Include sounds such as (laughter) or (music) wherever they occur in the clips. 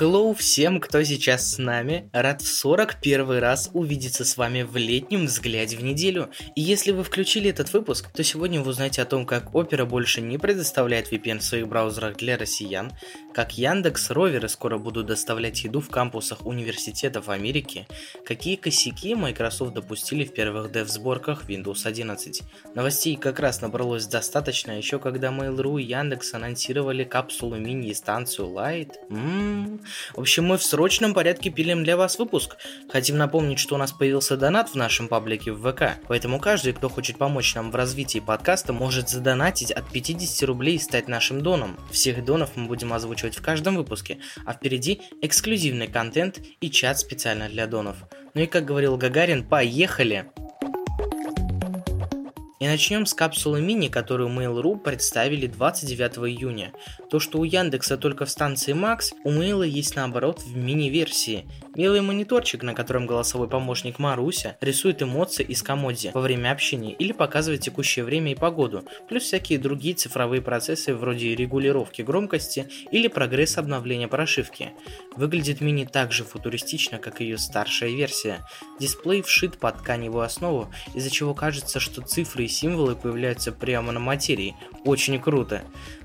Hello всем, кто сейчас с нами. Рад в 41 раз увидеться с вами в летнем взгляде в неделю. И если вы включили этот выпуск, то сегодня вы узнаете о том, как Opera больше не предоставляет VPN в своих браузерах для россиян, как Яндекс роверы скоро будут доставлять еду в кампусах университетов Америки, какие косяки Microsoft допустили в первых дев-сборках Windows 11. Новостей как раз набралось достаточно, еще когда Mail.ru и Яндекс анонсировали капсулу мини и станцию Light. Ммм. В общем, мы в срочном порядке пилим для вас выпуск. Хотим напомнить, что у нас появился донат в нашем паблике в ВК, поэтому каждый, кто хочет помочь нам в развитии подкаста, может задонатить от 50 рублей и стать нашим доном. Всех донов мы будем озвучивать в каждом выпуске, а впереди эксклюзивный контент и чат специально для донов. Ну и как говорил Гагарин, поехали! И начнем с капсулы мини, которую Mail.ru представили 29 июня. То, что у Яндекса только в станции Max, у Mail есть наоборот в мини-версии. Милый мониторчик, на котором голосовой помощник Маруся рисует эмоции из комодзи во время общения или показывает текущее время и погоду, плюс всякие другие цифровые процессы вроде регулировки громкости или прогресс обновления прошивки. Выглядит мини так же футуристично, как ее старшая версия. Дисплей вшит под тканевую основу, из-за чего кажется, что цифры и символы появляются прямо на материи. Очень круто.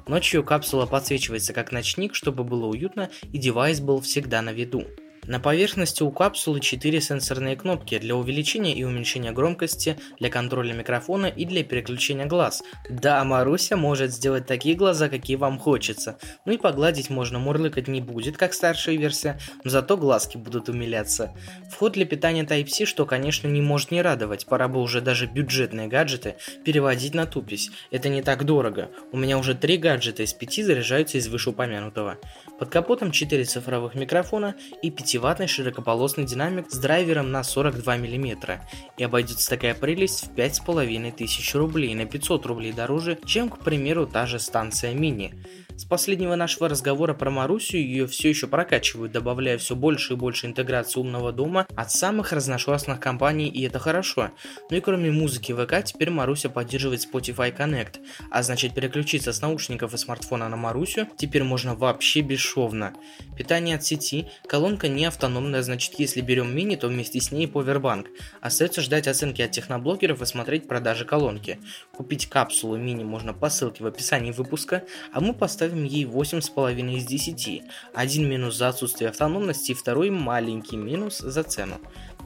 Ночью капсула подсвечивается как ночник, чтобы было уютно и девайс был всегда на виду. На поверхности у капсулы 4 сенсорные кнопки для увеличения и уменьшения громкости, для контроля микрофона и для переключения глаз. Да, Маруся может сделать такие глаза, какие вам хочется. Ну и погладить можно, мурлыкать не будет, как старшая версия, но зато глазки будут умиляться. Вход для питания Type-C, что, конечно, не может не радовать. Пора бы уже даже бюджетные гаджеты переводить на тупись. Это не так дорого. У меня уже 3 гаджета из 5 заряжаются из вышеупомянутого. Под капотом 4 цифровых микрофона и 5-ваттный широкополосный динамик с драйвером на 42 мм. И обойдется такая прелесть в 5500 рублей, на 500 рублей дороже, чем, к примеру, та же станция мини. С последнего нашего разговора про Марусию ее все еще прокачивают, добавляя все больше и больше интеграции умного дома от самых разношерстных компаний, и это хорошо. Ну и кроме музыки ВК, теперь Маруся поддерживает Spotify Connect, а значит переключиться с наушников и смартфона на Марусю теперь можно вообще бесшовно. Питание от сети, колонка не автономная, значит если берем мини, то вместе с ней Powerbank. Остается ждать оценки от техноблогеров и смотреть продажи колонки. Купить капсулу мини можно по ссылке в описании выпуска, а мы поставим ставим ей 8,5 из 10. Один минус за отсутствие автономности, второй маленький минус за цену.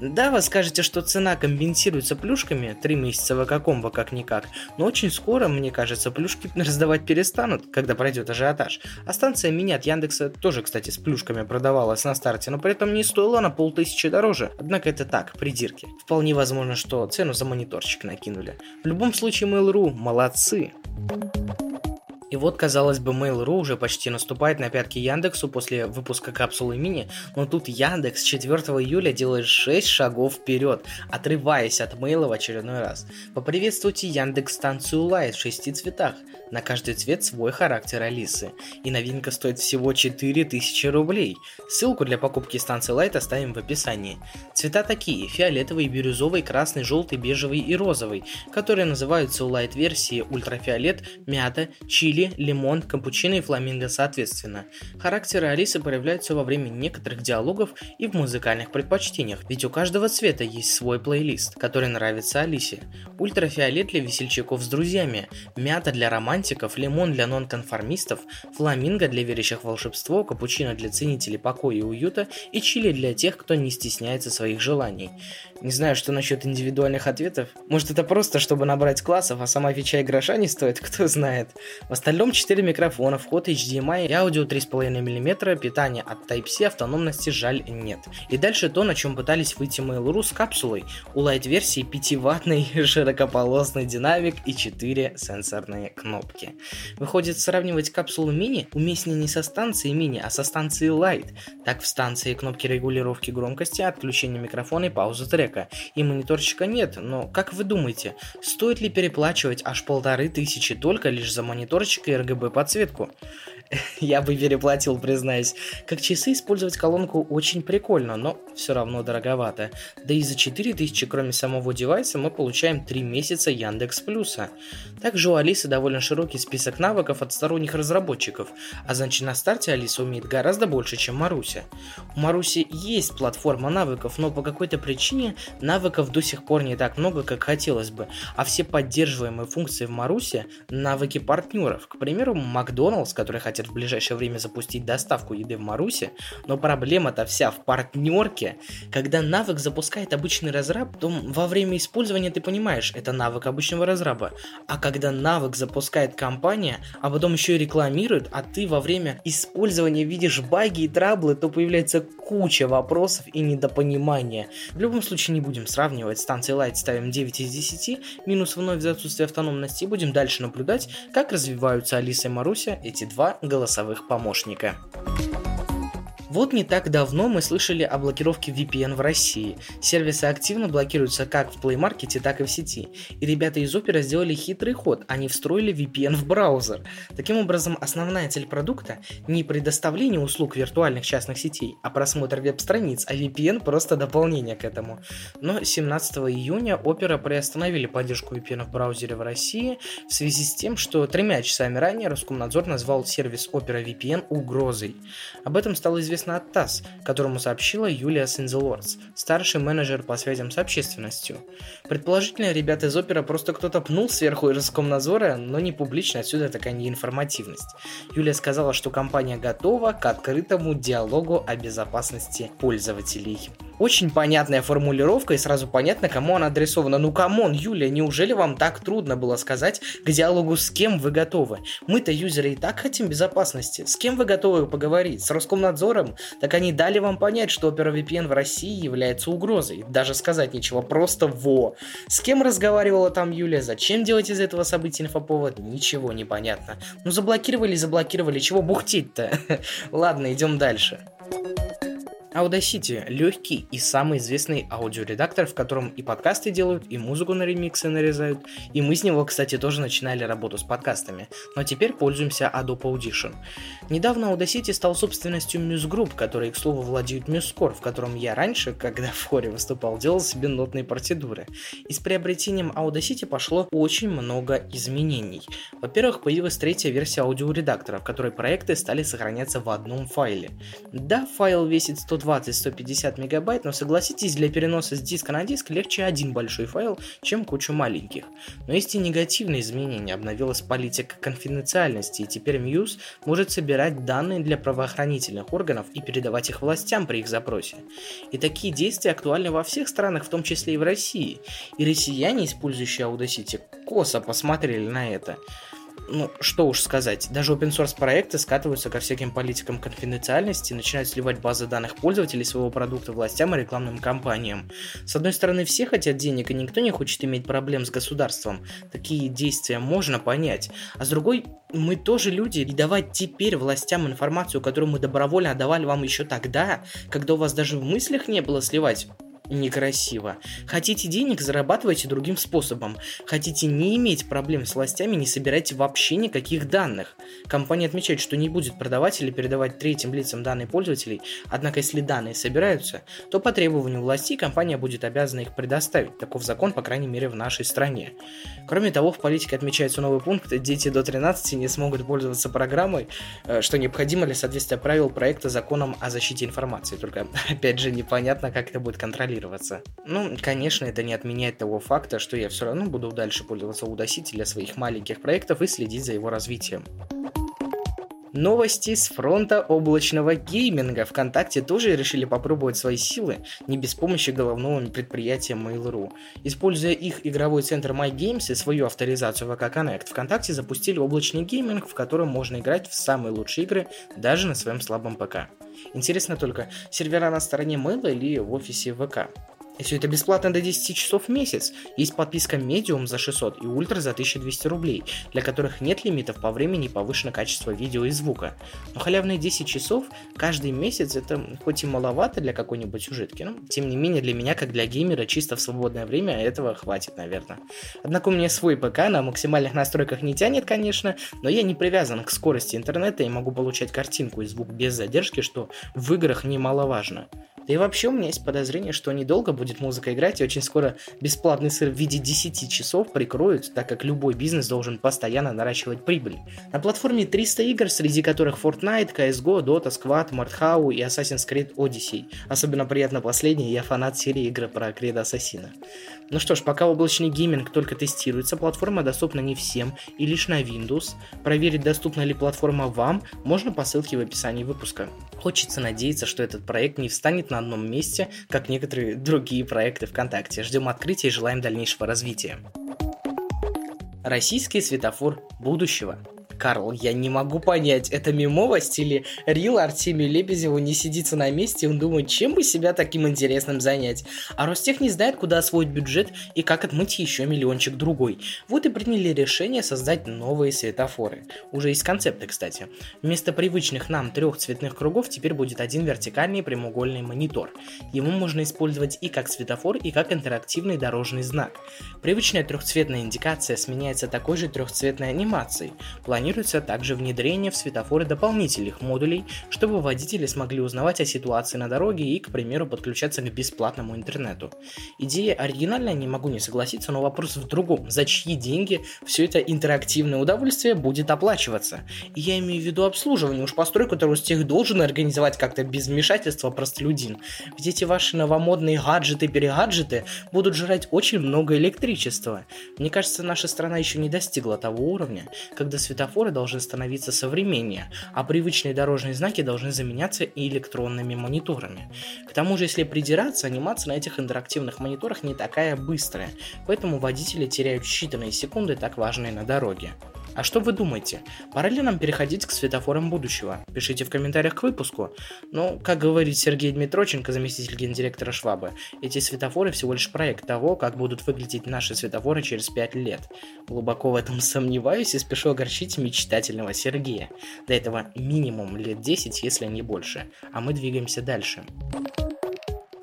Да, вы скажете, что цена компенсируется плюшками, 3 месяца ВК-комбо как-никак, но очень скоро, мне кажется, плюшки (laughs) раздавать перестанут, когда пройдет ажиотаж. А станция мини от Яндекса тоже, кстати, с плюшками продавалась на старте, но при этом не стоила на полтысячи дороже. Однако это так, придирки. Вполне возможно, что цену за мониторчик накинули. В любом случае, Mail.ru молодцы. И вот, казалось бы, Mail.ru уже почти наступает на пятки Яндексу после выпуска капсулы мини, но тут Яндекс 4 июля делает 6 шагов вперед, отрываясь от Mail в очередной раз. Поприветствуйте Яндекс станцию Light в 6 цветах. На каждый цвет свой характер Алисы. И новинка стоит всего 4000 рублей. Ссылку для покупки станции Light оставим в описании. Цвета такие, фиолетовый, бирюзовый, красный, желтый, бежевый и розовый, которые называются у Light версии ультрафиолет, мята, чили чили, лимон, капучино и фламинго соответственно. Характеры Алисы проявляются во время некоторых диалогов и в музыкальных предпочтениях, ведь у каждого цвета есть свой плейлист, который нравится Алисе. Ультрафиолет для весельчаков с друзьями, мята для романтиков, лимон для нонконформистов, фламинго для верящих в волшебство, капучино для ценителей покоя и уюта и чили для тех, кто не стесняется своих желаний. Не знаю, что насчет индивидуальных ответов. Может это просто, чтобы набрать классов, а сама фича и гроша не стоит, (laughs) кто знает. В остальном 4 микрофона, вход HDMI и аудио 3,5 мм, питание от Type-C, автономности жаль нет. И дальше то, на чем пытались выйти Mail.ru с капсулой. У Lite-версии 5-ваттный (laughs) широкополосный динамик и 4 сенсорные кнопки. Выходит, сравнивать капсулу мини уместнее не со станцией мини, а со станцией Lite. Так в станции кнопки регулировки громкости, отключения микрофона и паузы трека трека, и мониторчика нет, но как вы думаете, стоит ли переплачивать аж полторы тысячи только лишь за мониторчик датчик и RGB подсветку. (laughs) Я бы переплатил, признаюсь. Как часы использовать колонку очень прикольно, но все равно дороговато. Да и за 4000, кроме самого девайса, мы получаем 3 месяца Яндекс Плюса. Также у Алисы довольно широкий список навыков от сторонних разработчиков, а значит на старте Алиса умеет гораздо больше, чем Маруся. У Маруси есть платформа навыков, но по какой-то причине навыков до сих пор не так много, как хотелось бы, а все поддерживаемые функции в Марусе – навыки партнеров. К примеру, Макдоналдс, который хотел хотят в ближайшее время запустить доставку еды в Марусе, но проблема-то вся в партнерке. Когда навык запускает обычный разраб, то во время использования ты понимаешь, это навык обычного разраба. А когда навык запускает компания, а потом еще и рекламирует, а ты во время использования видишь баги и траблы, то появляется куча вопросов и недопонимания. В любом случае не будем сравнивать. Станции Light ставим 9 из 10, минус вновь за отсутствие автономности, и будем дальше наблюдать, как развиваются Алиса и Маруся, эти два голосовых помощника. Вот не так давно мы слышали о блокировке VPN в России. Сервисы активно блокируются как в Play Market, так и в сети. И ребята из Opera сделали хитрый ход, они встроили VPN в браузер. Таким образом, основная цель продукта не предоставление услуг виртуальных частных сетей, а просмотр веб-страниц, а VPN просто дополнение к этому. Но 17 июня Opera приостановили поддержку VPN в браузере в России в связи с тем, что тремя часами ранее Роскомнадзор назвал сервис Opera VPN угрозой. Об этом стало известно известно от ТАСС, которому сообщила Юлия Сензелордс, старший менеджер по связям с общественностью. Предположительно, ребята из опера просто кто-то пнул сверху из Роскомнадзора, но не публично, отсюда такая неинформативность. Юлия сказала, что компания готова к открытому диалогу о безопасности пользователей. Очень понятная формулировка и сразу понятно, кому она адресована. Ну come on, Юлия, неужели вам так трудно было сказать к диалогу с кем вы готовы? Мы-то юзеры и так хотим безопасности. С кем вы готовы поговорить? С Роскомнадзором? Так они дали вам понять, что Opera VPN в России является угрозой. Даже сказать ничего, просто во. С кем разговаривала там Юлия? Зачем делать из этого события инфоповод? Ничего не понятно. Ну заблокировали, заблокировали, чего бухтеть-то? (laughs) Ладно, идем дальше. Audacity – легкий и самый известный аудиоредактор, в котором и подкасты делают, и музыку на ремиксы нарезают. И мы с него, кстати, тоже начинали работу с подкастами, но теперь пользуемся Adobe Audition. Недавно Audacity стал собственностью Muse Group, которые, к слову, владеют MuseScore, в котором я раньше, когда (laughs) в хоре выступал, делал себе нотные партитуры. И с приобретением Audacity пошло очень много изменений. Во-первых, появилась третья версия аудиоредактора, в которой проекты стали сохраняться в одном файле. Да, файл весит 100 120-150 мегабайт, но согласитесь, для переноса с диска на диск легче один большой файл, чем кучу маленьких. Но есть и негативные изменения. Обновилась политика конфиденциальности, и теперь Muse может собирать данные для правоохранительных органов и передавать их властям при их запросе. И такие действия актуальны во всех странах, в том числе и в России. И россияне, использующие Audacity, косо посмотрели на это ну, что уж сказать, даже open source проекты скатываются ко всяким политикам конфиденциальности начинают сливать базы данных пользователей своего продукта властям и рекламным кампаниям. С одной стороны, все хотят денег, и никто не хочет иметь проблем с государством. Такие действия можно понять. А с другой, мы тоже люди, и давать теперь властям информацию, которую мы добровольно отдавали вам еще тогда, когда у вас даже в мыслях не было сливать некрасиво. Хотите денег, зарабатывайте другим способом. Хотите не иметь проблем с властями, не собирайте вообще никаких данных. Компания отмечает, что не будет продавать или передавать третьим лицам данные пользователей, однако если данные собираются, то по требованию властей компания будет обязана их предоставить. Таков закон, по крайней мере, в нашей стране. Кроме того, в политике отмечается новый пункт, дети до 13 не смогут пользоваться программой, э, что необходимо для соответствия правил проекта законом о защите информации. Только, (laughs) опять же, непонятно, как это будет контролироваться контролироваться. Ну, конечно, это не отменяет того факта, что я все равно буду дальше пользоваться Audacity для своих маленьких проектов и следить за его развитием. Новости с фронта облачного гейминга. Вконтакте тоже решили попробовать свои силы, не без помощи головного предприятия Mail.ru. Используя их игровой центр MyGames и свою авторизацию VK Connect, ВКонтакте запустили облачный гейминг, в котором можно играть в самые лучшие игры даже на своем слабом ПК. Интересно только, сервера на стороне Mail или в офисе ВК? И все это бесплатно до 10 часов в месяц. Есть подписка Medium за 600 и Ultra за 1200 рублей, для которых нет лимитов по времени и повышено качество видео и звука. Но халявные 10 часов каждый месяц это хоть и маловато для какой-нибудь сюжетки, но тем не менее для меня, как для геймера, чисто в свободное время этого хватит, наверное. Однако у меня свой ПК на максимальных настройках не тянет, конечно, но я не привязан к скорости интернета и могу получать картинку и звук без задержки, что в играх немаловажно. Да и вообще у меня есть подозрение, что недолго будет музыка играть, и очень скоро бесплатный сыр в виде 10 часов прикроют, так как любой бизнес должен постоянно наращивать прибыль. На платформе 300 игр, среди которых Fortnite, CSGO, Dota, Squad, Mordhau и Assassin's Creed Odyssey. Особенно приятно последний, я фанат серии игр про Кредо Ассасина. Ну что ж, пока облачный гейминг только тестируется, платформа доступна не всем и лишь на Windows. Проверить, доступна ли платформа вам, можно по ссылке в описании выпуска. Хочется надеяться, что этот проект не встанет на одном месте, как некоторые другие проекты ВКонтакте. Ждем открытия и желаем дальнейшего развития. Российский светофор будущего. Карл, я не могу понять, это мемовость или Рил Артемию Лебедеву не сидится на месте, и он думает, чем бы себя таким интересным занять. А Ростех не знает, куда освоить бюджет и как отмыть еще миллиончик другой. Вот и приняли решение создать новые светофоры. Уже есть концепты, кстати. Вместо привычных нам трех цветных кругов теперь будет один вертикальный прямоугольный монитор. Его можно использовать и как светофор, и как интерактивный дорожный знак. Привычная трехцветная индикация сменяется такой же трехцветной анимацией. Планируется Планируется также внедрение в светофоры дополнительных модулей, чтобы водители смогли узнавать о ситуации на дороге и, к примеру, подключаться к бесплатному интернету. Идея оригинальная, не могу не согласиться, но вопрос в другом. За чьи деньги все это интерактивное удовольствие будет оплачиваться? Я имею в виду обслуживание, уж постройку Ростех должен организовать как-то без вмешательства простолюдин. Ведь эти ваши новомодные гаджеты-перегаджеты будут жрать очень много электричества. Мне кажется, наша страна еще не достигла того уровня, когда светофор светофоры должны становиться современнее, а привычные дорожные знаки должны заменяться и электронными мониторами. К тому же, если придираться, анимация на этих интерактивных мониторах не такая быстрая, поэтому водители теряют считанные секунды, так важные на дороге. А что вы думаете? Пора ли нам переходить к светофорам будущего? Пишите в комментариях к выпуску. Ну, как говорит Сергей Дмитроченко, заместитель гендиректора Швабы, эти светофоры всего лишь проект того, как будут выглядеть наши светофоры через 5 лет. Глубоко в этом сомневаюсь и спешу огорчить мечтательного Сергея. До этого минимум лет 10, если не больше. А мы двигаемся дальше.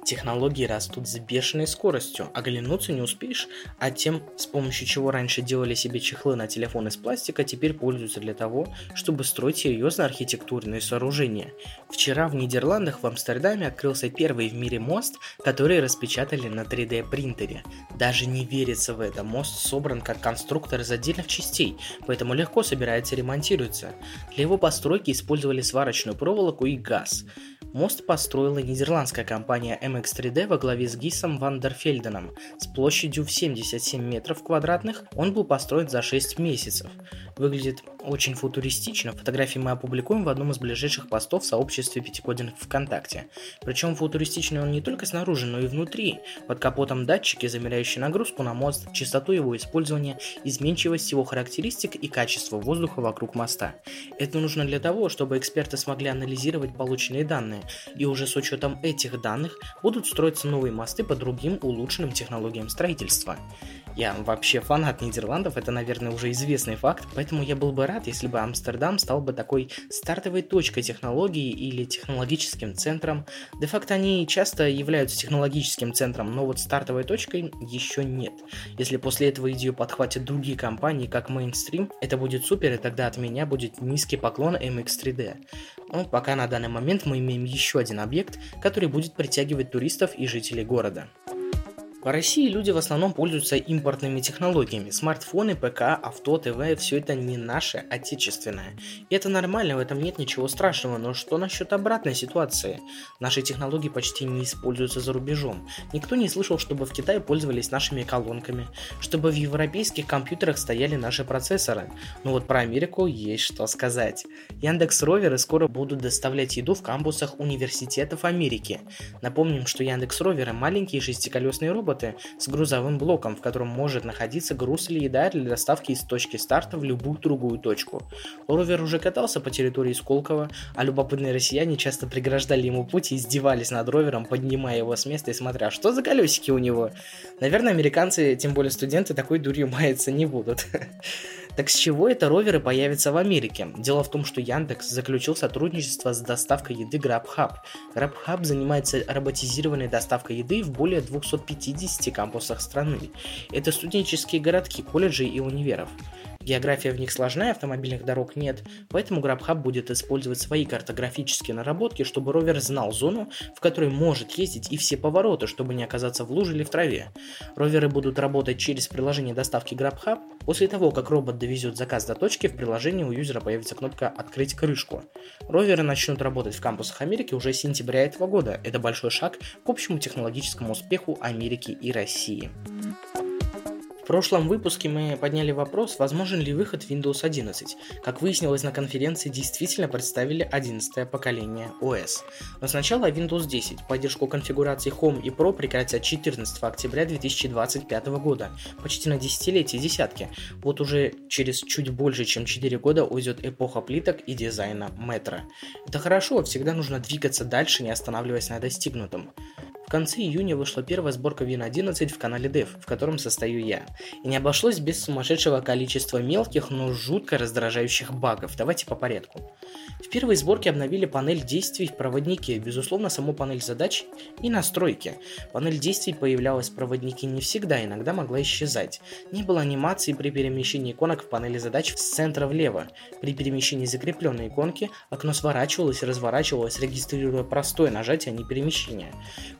Технологии растут с бешеной скоростью, оглянуться не успеешь, а тем, с помощью чего раньше делали себе чехлы на телефон из пластика, теперь пользуются для того, чтобы строить серьезные архитектурные сооружения. Вчера в Нидерландах в Амстердаме открылся первый в мире мост, который распечатали на 3D принтере. Даже не верится в это, мост собран как конструктор из отдельных частей, поэтому легко собирается и ремонтируется. Для его постройки использовали сварочную проволоку и газ. Мост построила нидерландская компания MX3D во главе с Гисом Вандерфельденом. С площадью в 77 метров квадратных он был построен за 6 месяцев. Выглядит очень футуристично. Фотографии мы опубликуем в одном из ближайших постов в сообществе Пятикодин ВКонтакте. Причем футуристичный он не только снаружи, но и внутри. Под капотом датчики, замеряющие нагрузку на мост, частоту его использования, изменчивость его характеристик и качество воздуха вокруг моста. Это нужно для того, чтобы эксперты смогли анализировать полученные данные, и уже с учетом этих данных будут строиться новые мосты по другим улучшенным технологиям строительства. Я вообще фанат Нидерландов, это, наверное, уже известный факт, поэтому я был бы рад, если бы Амстердам стал бы такой стартовой точкой технологий или технологическим центром. Де-факто они часто являются технологическим центром, но вот стартовой точкой еще нет. Если после этого идею подхватят другие компании, как Mainstream, это будет супер, и тогда от меня будет низкий поклон MX3D. Но пока на данный момент мы имеем еще один объект, который будет притягивать туристов и жителей города. В России люди в основном пользуются импортными технологиями. Смартфоны, ПК, авто, ТВ – все это не наше, отечественное. И это нормально, в этом нет ничего страшного, но что насчет обратной ситуации? Наши технологии почти не используются за рубежом. Никто не слышал, чтобы в Китае пользовались нашими колонками, чтобы в европейских компьютерах стояли наши процессоры. Но вот про Америку есть что сказать. Яндекс Роверы скоро будут доставлять еду в кампусах университетов Америки. Напомним, что Яндекс Роверы – маленькие шестиколесные роботы, роботы с грузовым блоком, в котором может находиться груз или еда для доставки из точки старта в любую другую точку. Ровер уже катался по территории Сколково, а любопытные россияне часто преграждали ему путь и издевались над ровером, поднимая его с места и смотря, что за колесики у него. Наверное, американцы, тем более студенты, такой дурью (laughs) маяться не будут. Так с чего это роверы появятся в Америке? Дело в том, что Яндекс заключил сотрудничество с доставкой еды GrabHub. GrabHub занимается роботизированной доставкой еды в более 250 кампусах страны. Это студенческие городки, колледжи и универов. География в них сложная, автомобильных дорог нет, поэтому GrabHub будет использовать свои картографические наработки, чтобы ровер знал зону, в которой может ездить и все повороты, чтобы не оказаться в луже или в траве. Роверы будут работать через приложение доставки GrabHub. После того, как робот довезет заказ до точки, в приложении у юзера появится кнопка «Открыть крышку». Роверы начнут работать в кампусах Америки уже с сентября этого года. Это большой шаг к общему технологическому успеху Америки и России. В прошлом выпуске мы подняли вопрос, возможен ли выход Windows 11. Как выяснилось на конференции, действительно представили 11 поколение OS. Но сначала Windows 10. Поддержку конфигураций Home и Pro прекратят 14 октября 2025 года, почти на десятилетие десятки. Вот уже через чуть больше, чем 4 года уйдет эпоха плиток и дизайна метро. Это хорошо, всегда нужно двигаться дальше, не останавливаясь на достигнутом. В конце июня вышла первая сборка Win 11 в канале Dev, в котором состою я. И не обошлось без сумасшедшего количества мелких, но жутко раздражающих багов. Давайте по порядку. В первой сборке обновили панель действий в проводнике, безусловно, саму панель задач и настройки. Панель действий появлялась в проводнике не всегда, иногда могла исчезать. Не было анимации при перемещении иконок в панели задач с центра влево. При перемещении закрепленной иконки окно сворачивалось и разворачивалось, регистрируя простое нажатие, а не перемещение.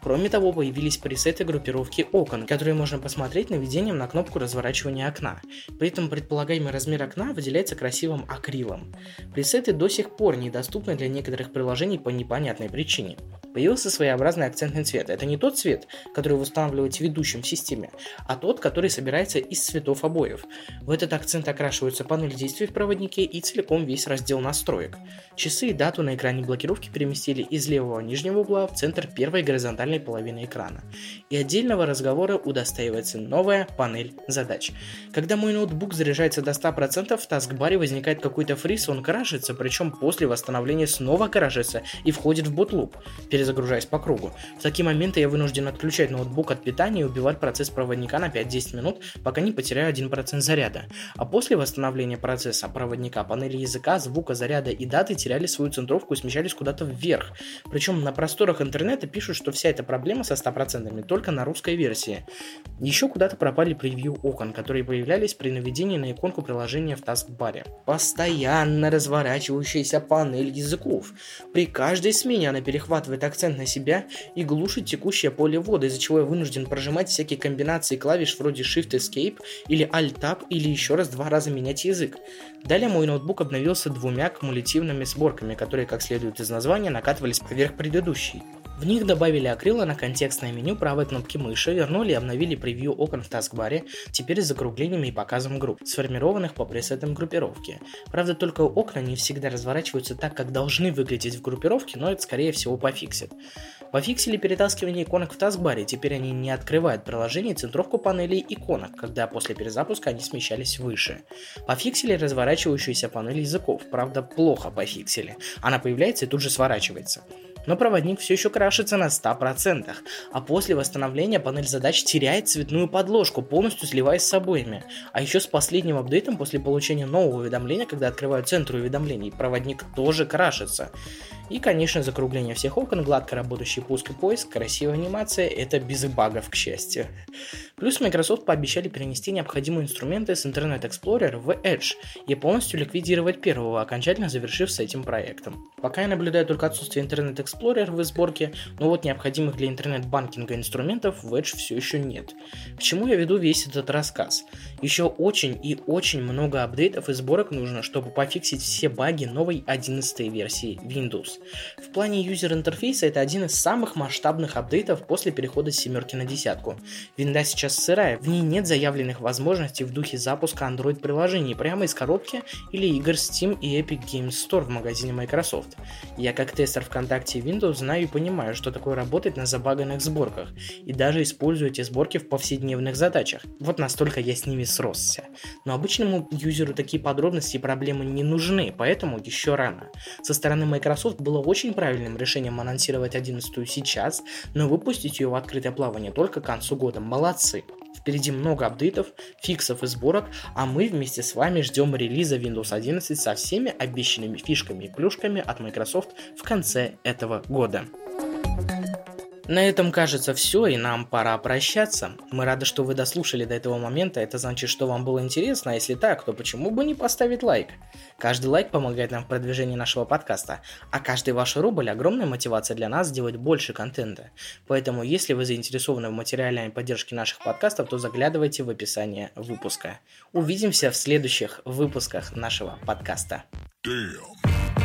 Кроме Кроме того, появились пресеты группировки окон, которые можно посмотреть наведением на кнопку разворачивания окна. При этом предполагаемый размер окна выделяется красивым акрилом. Пресеты до сих пор недоступны для некоторых приложений по непонятной причине. Появился своеобразный акцентный цвет. Это не тот цвет, который вы устанавливаете в ведущем системе, а тот, который собирается из цветов обоев. В этот акцент окрашиваются панель действий в проводнике и целиком весь раздел настроек. Часы и дату на экране блокировки переместили из левого нижнего угла в центр первой горизонтальной половины экрана. И отдельного разговора удостаивается новая панель задач. Когда мой ноутбук заряжается до 100%, в таскбаре возникает какой-то фриз, он крашится, причем после восстановления снова крашится и входит в бутлуп, перезагружаясь по кругу. В такие моменты я вынужден отключать ноутбук от питания и убивать процесс проводника на 5-10 минут, пока не потеряю 1% заряда. А после восстановления процесса проводника панели языка, звука, заряда и даты теряли свою центровку и смещались куда-то вверх. Причем на просторах интернета пишут, что вся эта проблема со 100% только на русской версии. Еще куда-то пропали превью окон, которые появлялись при наведении на иконку приложения в таскбаре. Постоянно разворачивающаяся панель языков. При каждой смене она перехватывает акцент на себя и глушит текущее поле ввода, из-за чего я вынужден прожимать всякие комбинации клавиш вроде Shift Escape или Alt Tab или еще раз два раза менять язык. Далее мой ноутбук обновился двумя кумулятивными сборками, которые, как следует из названия, накатывались поверх предыдущей. В них добавили акрила на контекстное меню правой кнопки мыши, вернули и обновили превью окон в таскбаре, теперь с закруглениями и показом групп, сформированных по пресетам группировки. Правда, только окна не всегда разворачиваются так, как должны выглядеть в группировке, но это скорее всего пофиксит. Пофиксили перетаскивание иконок в таскбаре, теперь они не открывают приложение и центровку панелей иконок, когда после перезапуска они смещались выше. Пофиксили разворачивающуюся панель языков, правда плохо пофиксили. Она появляется и тут же сворачивается но проводник все еще крашится на 100%, а после восстановления панель задач теряет цветную подложку, полностью сливаясь с обоями. А еще с последним апдейтом после получения нового уведомления, когда открывают центр уведомлений, проводник тоже крашится. И, конечно, закругление всех окон, гладко работающий пуск и поиск, красивая анимация – это без багов, к счастью. Плюс Microsoft пообещали перенести необходимые инструменты с Internet Explorer в Edge и полностью ликвидировать первого, окончательно завершив с этим проектом. Пока я наблюдаю только отсутствие Internet Explorer в сборке, но вот необходимых для интернет-банкинга инструментов в Edge все еще нет. К чему я веду весь этот рассказ? Еще очень и очень много апдейтов и сборок нужно, чтобы пофиксить все баги новой 11 версии Windows. В плане юзер-интерфейса это один из самых масштабных апдейтов после перехода с семерки на десятку. Винда сейчас сырая, в ней нет заявленных возможностей в духе запуска Android-приложений прямо из коробки или игр Steam и Epic Games Store в магазине Microsoft. Я как тестер ВКонтакте Windows знаю и понимаю, что такое работать на забаганных сборках, и даже использую эти сборки в повседневных задачах. Вот настолько я с ними сросся. Но обычному юзеру такие подробности и проблемы не нужны, поэтому еще рано. Со стороны Microsoft было очень правильным решением анонсировать 11 сейчас, но выпустить ее в открытое плавание только к концу года. Молодцы! Впереди много апдейтов, фиксов и сборок, а мы вместе с вами ждем релиза Windows 11 со всеми обещанными фишками и плюшками от Microsoft в конце этого года. На этом, кажется, все, и нам пора прощаться. Мы рады, что вы дослушали до этого момента, это значит, что вам было интересно, а если так, то почему бы не поставить лайк? Каждый лайк помогает нам в продвижении нашего подкаста, а каждый ваш рубль – огромная мотивация для нас сделать больше контента. Поэтому, если вы заинтересованы в материальной поддержке наших подкастов, то заглядывайте в описание выпуска. Увидимся в следующих выпусках нашего подкаста. Damn.